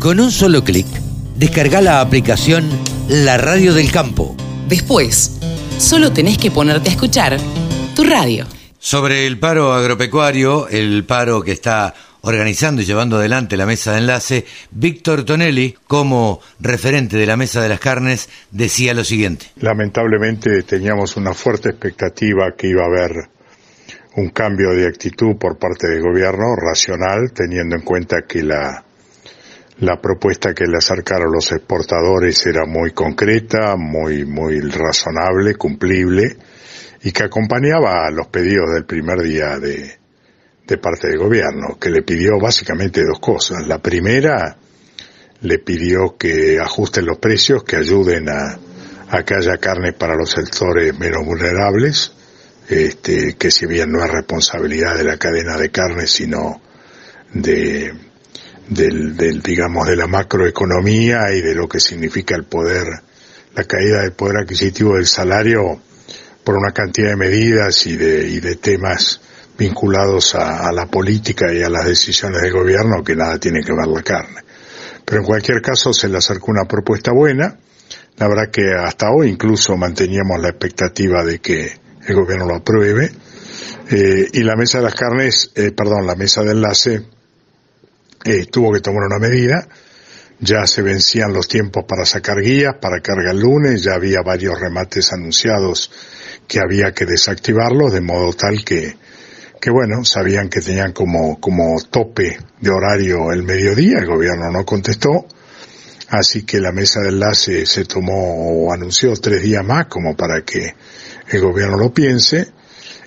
Con un solo clic, descarga la aplicación La Radio del Campo. Después, solo tenés que ponerte a escuchar tu radio. Sobre el paro agropecuario, el paro que está organizando y llevando adelante la mesa de enlace, Víctor Tonelli, como referente de la mesa de las carnes, decía lo siguiente. Lamentablemente teníamos una fuerte expectativa que iba a haber un cambio de actitud por parte del gobierno racional, teniendo en cuenta que la la propuesta que le acercaron los exportadores era muy concreta, muy, muy razonable, cumplible, y que acompañaba a los pedidos del primer día de, de parte del gobierno, que le pidió básicamente dos cosas. La primera, le pidió que ajusten los precios, que ayuden a, a que haya carne para los sectores menos vulnerables, este, que si bien no es responsabilidad de la cadena de carne, sino de, del, del, digamos, de la macroeconomía y de lo que significa el poder, la caída del poder adquisitivo del salario por una cantidad de medidas y de, y de temas vinculados a, la política y a las decisiones del gobierno que nada tiene que ver la carne. Pero en cualquier caso se le acercó una propuesta buena. La verdad que hasta hoy incluso manteníamos la expectativa de que el gobierno lo apruebe. Eh, y la mesa de las carnes, eh, perdón, la mesa de enlace eh, tuvo que tomar una medida, ya se vencían los tiempos para sacar guías, para carga el lunes, ya había varios remates anunciados que había que desactivarlos, de modo tal que, que bueno, sabían que tenían como, como tope de horario el mediodía, el gobierno no contestó, así que la mesa de enlace se tomó o anunció tres días más como para que el gobierno lo piense,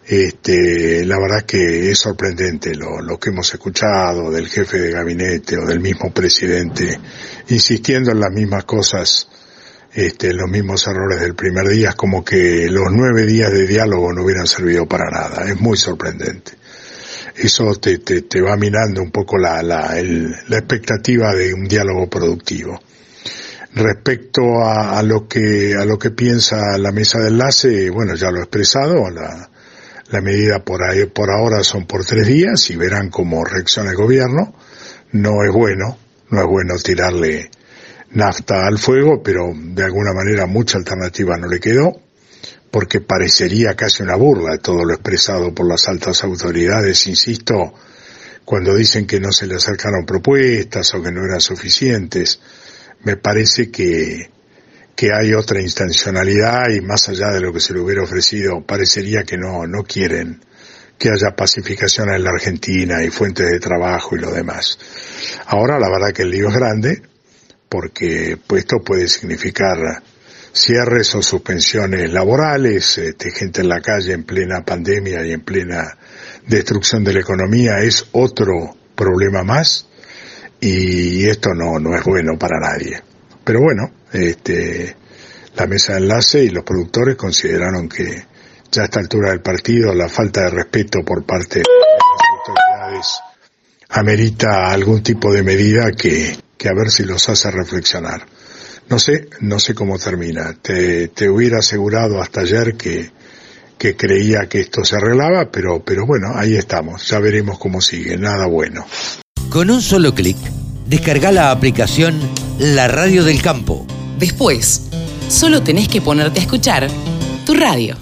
este, la verdad que es sorprendente lo, lo, que hemos escuchado del jefe de gabinete o del mismo presidente insistiendo en las mismas cosas, este, los mismos errores del primer día, es como que los nueve días de diálogo no hubieran servido para nada. Es muy sorprendente. Eso te, te, te va minando un poco la, la, la expectativa de un diálogo productivo. Respecto a, a, lo que a lo que piensa la mesa de enlace, bueno, ya lo he expresado, la, la medida por ahí, por ahora son por tres días y verán cómo reacciona el gobierno. No es bueno, no es bueno tirarle nafta al fuego, pero de alguna manera mucha alternativa no le quedó, porque parecería casi una burla todo lo expresado por las altas autoridades, insisto, cuando dicen que no se le acercaron propuestas o que no eran suficientes. Me parece que, que hay otra intencionalidad y más allá de lo que se le hubiera ofrecido, parecería que no, no quieren que haya pacificación en la Argentina y fuentes de trabajo y lo demás. Ahora la verdad que el lío es grande porque pues, esto puede significar cierres o suspensiones laborales, este, gente en la calle en plena pandemia y en plena destrucción de la economía es otro problema más y esto no, no es bueno para nadie. Pero bueno, este, la mesa de enlace y los productores consideraron que ya a esta altura del partido la falta de respeto por parte de las autoridades amerita algún tipo de medida que, que a ver si los hace reflexionar. No sé, no sé cómo termina. Te, te hubiera asegurado hasta ayer que, que creía que esto se arreglaba, pero, pero bueno, ahí estamos. Ya veremos cómo sigue. Nada bueno. Con un solo clic, descarga la aplicación La Radio del Campo. Después, solo tenés que ponerte a escuchar tu radio.